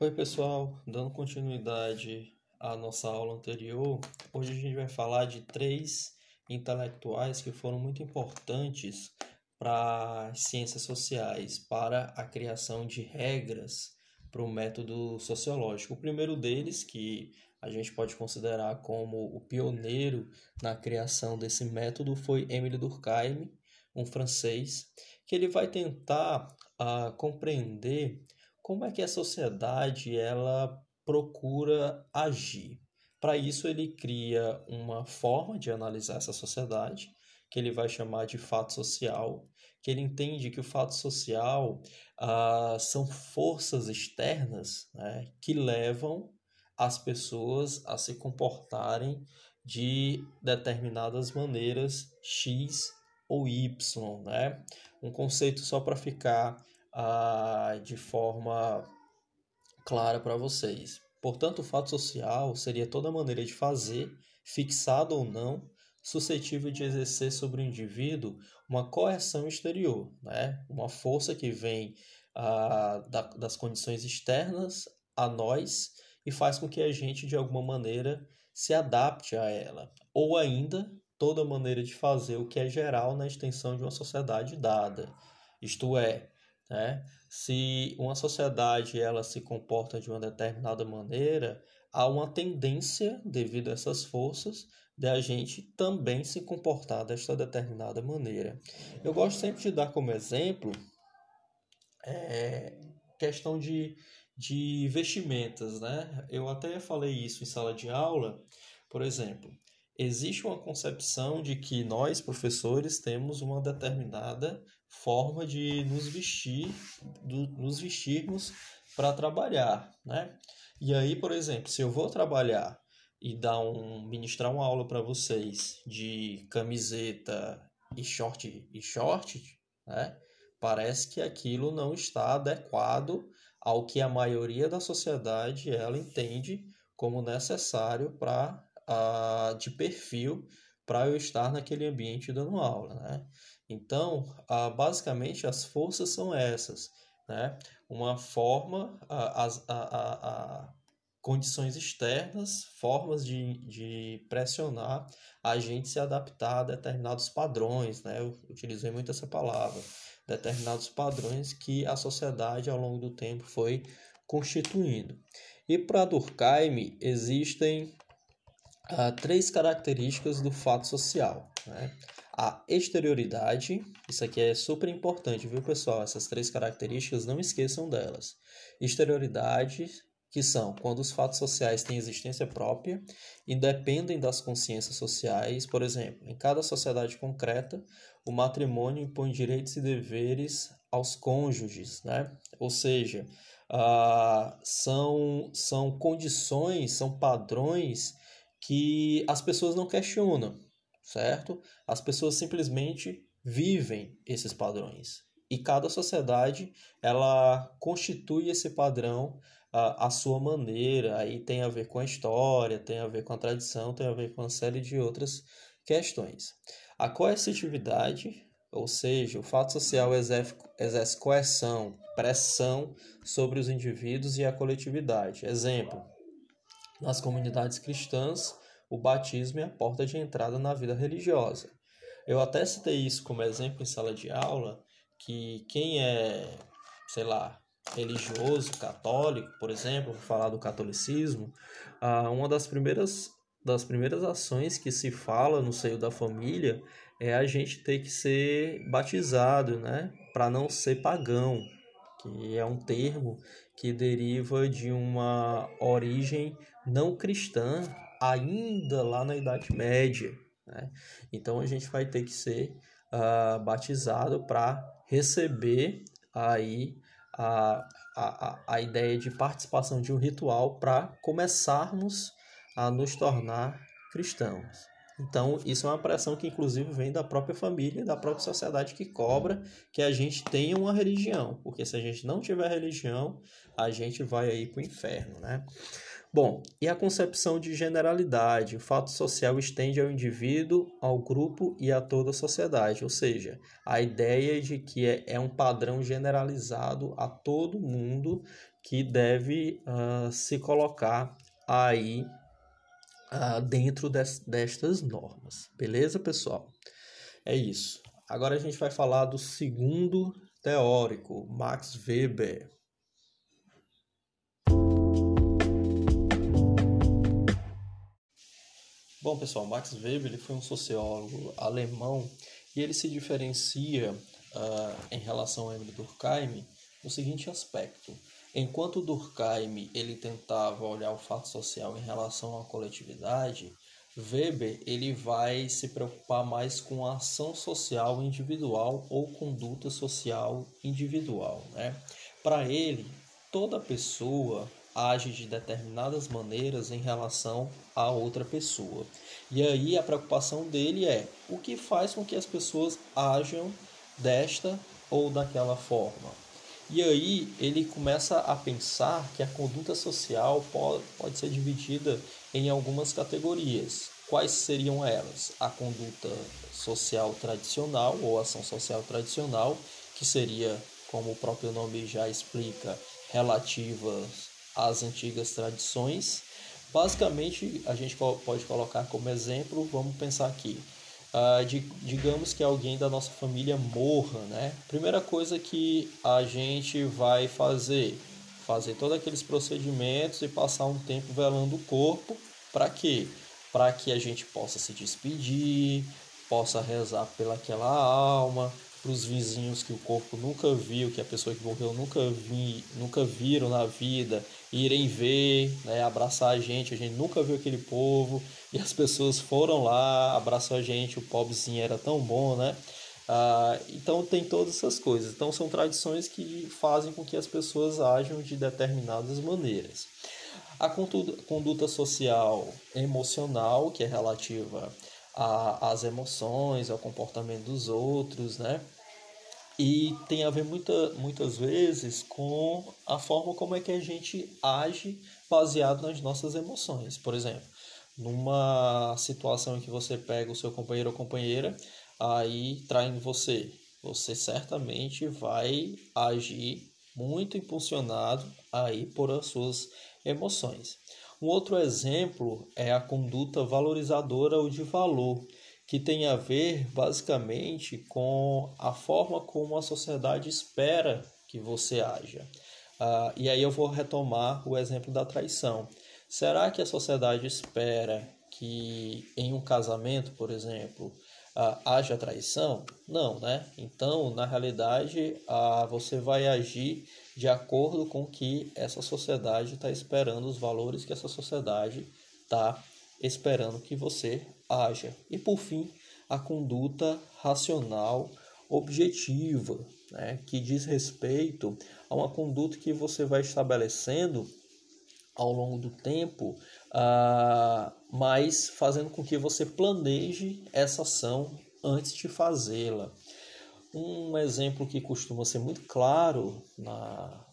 Oi, pessoal, dando continuidade à nossa aula anterior, hoje a gente vai falar de três intelectuais que foram muito importantes para as ciências sociais, para a criação de regras para o método sociológico. O primeiro deles, que a gente pode considerar como o pioneiro na criação desse método, foi Émile Durkheim, um francês, que ele vai tentar uh, compreender como é que a sociedade ela procura agir. Para isso ele cria uma forma de analisar essa sociedade que ele vai chamar de fato social, que ele entende que o fato social ah, são forças externas né, que levam as pessoas a se comportarem de determinadas maneiras X ou Y, né? Um conceito só para ficar ah, de forma clara para vocês. Portanto, o fato social seria toda maneira de fazer, fixado ou não, suscetível de exercer sobre o indivíduo uma coerção exterior, né? uma força que vem ah, da, das condições externas a nós e faz com que a gente, de alguma maneira, se adapte a ela. Ou ainda, toda maneira de fazer o que é geral na extensão de uma sociedade dada. Isto é, né? se uma sociedade ela se comporta de uma determinada maneira, há uma tendência, devido a essas forças, de a gente também se comportar desta determinada maneira. Eu gosto sempre de dar como exemplo é, questão de, de vestimentas, né? Eu até falei isso em sala de aula, por exemplo. Existe uma concepção de que nós, professores, temos uma determinada forma de nos vestir, do, nos vestirmos para trabalhar, né? E aí, por exemplo, se eu vou trabalhar e dar um ministrar uma aula para vocês de camiseta e short e short, né? Parece que aquilo não está adequado ao que a maioria da sociedade ela entende como necessário para de perfil para eu estar naquele ambiente dando aula, né? Então, basicamente as forças são essas, né? Uma forma, as, condições externas, formas de, de pressionar a gente se adaptar a determinados padrões, né? Eu utilizei muito essa palavra, determinados padrões que a sociedade ao longo do tempo foi constituindo. E para Durkheim existem ah, três características do fato social, né? A exterioridade, isso aqui é super importante, viu pessoal? Essas três características, não esqueçam delas. Exterioridade, que são quando os fatos sociais têm existência própria, independem das consciências sociais. Por exemplo, em cada sociedade concreta, o matrimônio impõe direitos e deveres aos cônjuges, né? Ou seja, uh, são, são condições, são padrões que as pessoas não questionam, certo? As pessoas simplesmente vivem esses padrões. E cada sociedade, ela constitui esse padrão a, sua maneira, aí tem a ver com a história, tem a ver com a tradição, tem a ver com uma série de outras questões. A coercitividade, ou seja, o fato social exerce, exerce coerção, pressão sobre os indivíduos e a coletividade. Exemplo, nas comunidades cristãs, o batismo é a porta de entrada na vida religiosa. Eu até citei isso como exemplo em sala de aula, que quem é, sei lá, religioso, católico, por exemplo, falar do catolicismo, ah, uma das primeiras, das primeiras ações que se fala no seio da família é a gente ter que ser batizado, né? Para não ser pagão, que é um termo que deriva de uma origem não cristã, ainda lá na Idade Média. Né? Então a gente vai ter que ser uh, batizado para receber aí a, a, a ideia de participação de um ritual para começarmos a nos tornar cristãos. Então, isso é uma pressão que, inclusive, vem da própria família, da própria sociedade que cobra que a gente tenha uma religião, porque se a gente não tiver religião, a gente vai aí para o inferno, né? Bom, e a concepção de generalidade? O fato social estende ao indivíduo, ao grupo e a toda a sociedade, ou seja, a ideia de que é, é um padrão generalizado a todo mundo que deve uh, se colocar aí uh, dentro des, destas normas. Beleza, pessoal? É isso. Agora a gente vai falar do segundo teórico, Max Weber. Bom, pessoal, Max Weber ele foi um sociólogo alemão e ele se diferencia uh, em relação a Emile Durkheim no seguinte aspecto. Enquanto Durkheim ele tentava olhar o fato social em relação à coletividade, Weber ele vai se preocupar mais com a ação social individual ou conduta social individual. Né? Para ele, toda pessoa age de determinadas maneiras em relação a outra pessoa. E aí a preocupação dele é o que faz com que as pessoas ajam desta ou daquela forma. E aí ele começa a pensar que a conduta social pode, pode ser dividida em algumas categorias. Quais seriam elas? A conduta social tradicional ou ação social tradicional, que seria, como o próprio nome já explica, relativas as antigas tradições. Basicamente, a gente pode colocar como exemplo, vamos pensar aqui, uh, de, digamos que alguém da nossa família morra, né? Primeira coisa que a gente vai fazer, fazer todos aqueles procedimentos e passar um tempo velando o corpo, para quê? Para que a gente possa se despedir, possa rezar pelaquela alma, para os vizinhos que o corpo nunca viu, que a pessoa que morreu nunca, vi, nunca viram na vida, irem ver, né, abraçar a gente, a gente nunca viu aquele povo, e as pessoas foram lá, abraçou a gente, o pobrezinho era tão bom, né? Ah, então tem todas essas coisas. Então são tradições que fazem com que as pessoas ajam de determinadas maneiras. A conduta social emocional, que é relativa as emoções, ao comportamento dos outros, né? E tem a ver muita, muitas vezes com a forma como é que a gente age baseado nas nossas emoções. Por exemplo, numa situação em que você pega o seu companheiro ou companheira aí traindo você, você certamente vai agir muito impulsionado aí por as suas emoções. Um outro exemplo é a conduta valorizadora ou de valor, que tem a ver basicamente com a forma como a sociedade espera que você haja. Uh, e aí eu vou retomar o exemplo da traição. Será que a sociedade espera que em um casamento, por exemplo, uh, haja traição? Não, né? Então, na realidade, uh, você vai agir de acordo com que essa sociedade está esperando, os valores que essa sociedade está esperando que você haja. E por fim, a conduta racional objetiva, né, que diz respeito a uma conduta que você vai estabelecendo ao longo do tempo, uh, mas fazendo com que você planeje essa ação antes de fazê-la. Um exemplo que costuma ser muito claro na,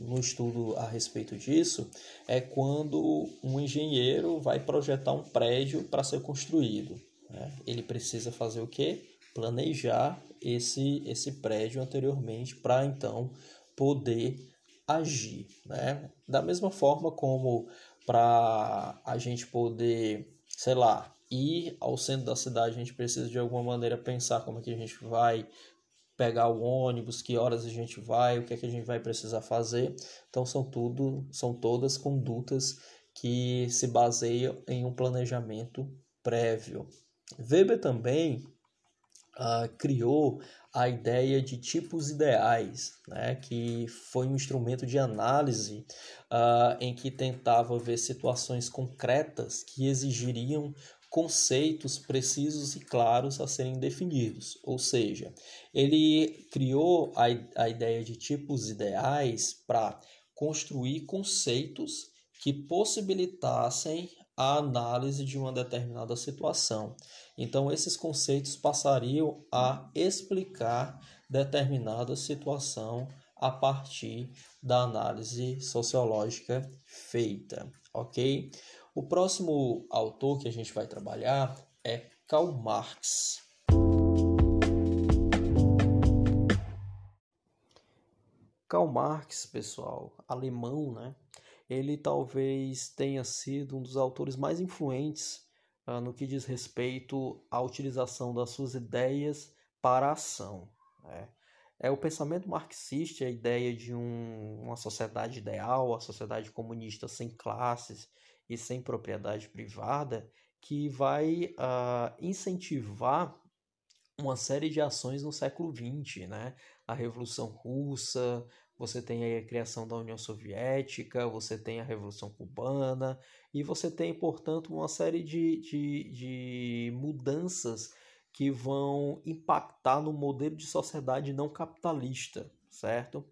no estudo a respeito disso é quando um engenheiro vai projetar um prédio para ser construído. Né? Ele precisa fazer o quê? Planejar esse, esse prédio anteriormente para então poder agir. Né? Da mesma forma como para a gente poder, sei lá, ir ao centro da cidade, a gente precisa de alguma maneira pensar como é que a gente vai pegar o ônibus, que horas a gente vai, o que é que a gente vai precisar fazer. Então são tudo, são todas condutas que se baseiam em um planejamento prévio. Weber também uh, criou a ideia de tipos ideais, né, que foi um instrumento de análise uh, em que tentava ver situações concretas que exigiriam conceitos precisos e claros a serem definidos. Ou seja, ele criou a, a ideia de tipos ideais para construir conceitos que possibilitassem a análise de uma determinada situação. Então, esses conceitos passariam a explicar determinada situação a partir da análise sociológica feita, ok? O próximo autor que a gente vai trabalhar é Karl Marx. Karl Marx, pessoal, alemão, né? Ele talvez tenha sido um dos autores mais influentes uh, no que diz respeito à utilização das suas ideias para a ação. Né? É o pensamento marxista, a ideia de um, uma sociedade ideal, a sociedade comunista sem classes e sem propriedade privada, que vai uh, incentivar uma série de ações no século XX, né? A Revolução Russa, você tem a criação da União Soviética, você tem a Revolução Cubana, e você tem, portanto, uma série de, de, de mudanças que vão impactar no modelo de sociedade não capitalista, certo?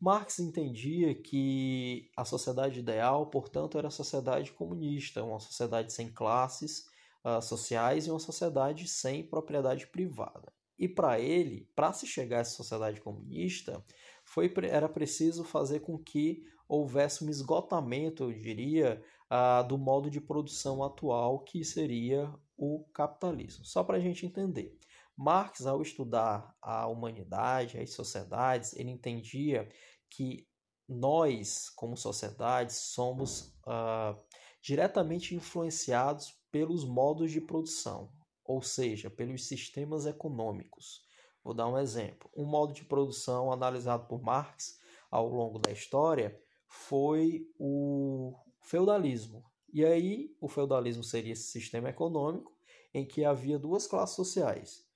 Marx entendia que a sociedade ideal, portanto, era a sociedade comunista, uma sociedade sem classes uh, sociais e uma sociedade sem propriedade privada. E para ele, para se chegar a essa sociedade comunista, foi, era preciso fazer com que houvesse um esgotamento, eu diria, uh, do modo de produção atual, que seria o capitalismo. Só para a gente entender. Marx, ao estudar a humanidade, as sociedades, ele entendia que nós, como sociedade, somos uh, diretamente influenciados pelos modos de produção, ou seja, pelos sistemas econômicos. Vou dar um exemplo. Um modo de produção analisado por Marx ao longo da história foi o feudalismo. E aí, o feudalismo seria esse sistema econômico em que havia duas classes sociais: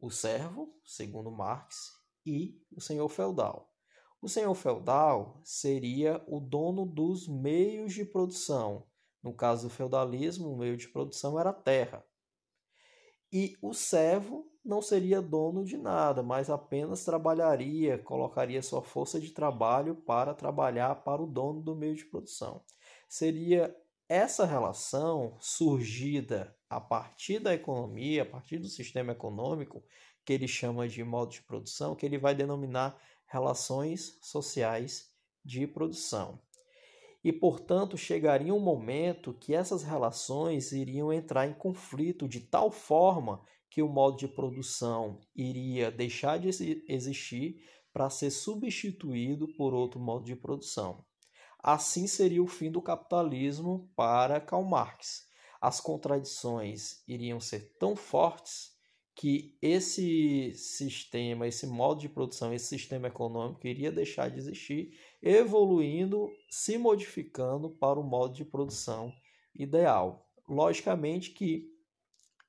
o servo, segundo Marx, e o senhor feudal. O senhor feudal seria o dono dos meios de produção. No caso do feudalismo, o meio de produção era a terra. E o servo não seria dono de nada, mas apenas trabalharia, colocaria sua força de trabalho para trabalhar para o dono do meio de produção. Seria essa relação surgida a partir da economia, a partir do sistema econômico, que ele chama de modo de produção, que ele vai denominar relações sociais de produção. E, portanto, chegaria um momento que essas relações iriam entrar em conflito de tal forma que o modo de produção iria deixar de existir para ser substituído por outro modo de produção. Assim seria o fim do capitalismo para Karl Marx. As contradições iriam ser tão fortes que esse sistema, esse modo de produção, esse sistema econômico iria deixar de existir, evoluindo, se modificando para o modo de produção ideal. Logicamente que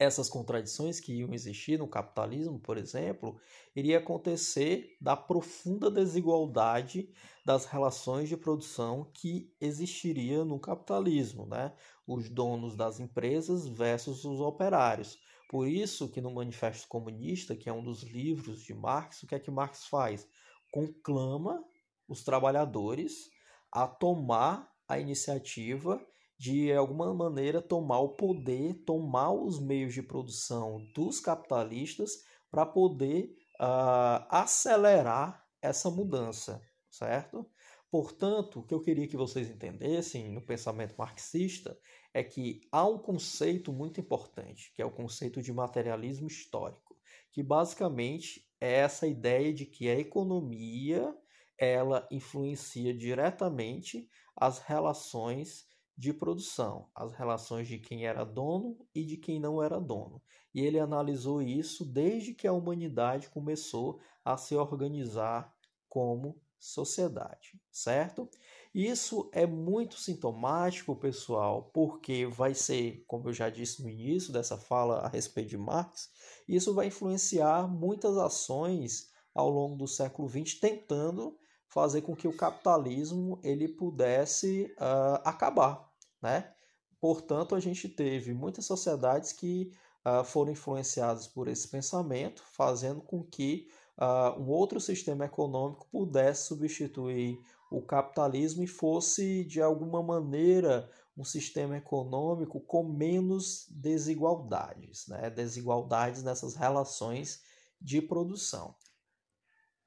essas contradições que iam existir no capitalismo, por exemplo, iria acontecer da profunda desigualdade das relações de produção que existiria no capitalismo, né? Os donos das empresas versus os operários. Por isso que no Manifesto Comunista, que é um dos livros de Marx, o que é que Marx faz? Conclama os trabalhadores a tomar a iniciativa de alguma maneira tomar o poder, tomar os meios de produção dos capitalistas para poder uh, acelerar essa mudança, certo? Portanto, o que eu queria que vocês entendessem no pensamento marxista é que há um conceito muito importante, que é o conceito de materialismo histórico, que basicamente é essa ideia de que a economia ela influencia diretamente as relações de produção, as relações de quem era dono e de quem não era dono. E ele analisou isso desde que a humanidade começou a se organizar como sociedade, certo? Isso é muito sintomático, pessoal, porque vai ser, como eu já disse no início dessa fala a respeito de Marx, isso vai influenciar muitas ações ao longo do século XX tentando fazer com que o capitalismo ele pudesse uh, acabar, né? Portanto, a gente teve muitas sociedades que uh, foram influenciadas por esse pensamento, fazendo com que uh, um outro sistema econômico pudesse substituir o capitalismo e fosse, de alguma maneira, um sistema econômico com menos desigualdades, né? desigualdades nessas relações de produção.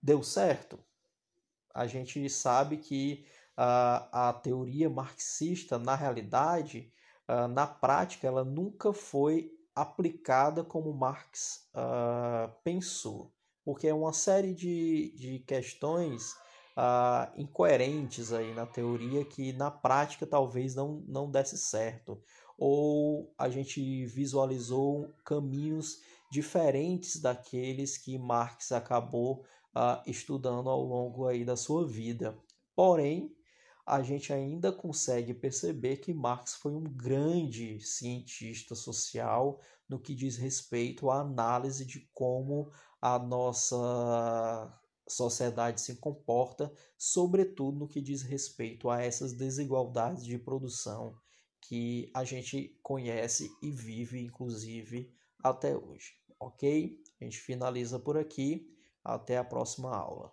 Deu certo? a gente sabe que uh, a teoria marxista, na realidade, uh, na prática, ela nunca foi aplicada como Marx uh, pensou, porque é uma série de, de questões uh, incoerentes aí na teoria que na prática talvez não, não desse certo, ou a gente visualizou caminhos diferentes daqueles que Marx acabou uh, estudando ao longo aí da sua vida. Porém, a gente ainda consegue perceber que Marx foi um grande cientista social no que diz respeito à análise de como a nossa sociedade se comporta, sobretudo no que diz respeito a essas desigualdades de produção que a gente conhece e vive, inclusive, até hoje. Ok? A gente finaliza por aqui. Até a próxima aula.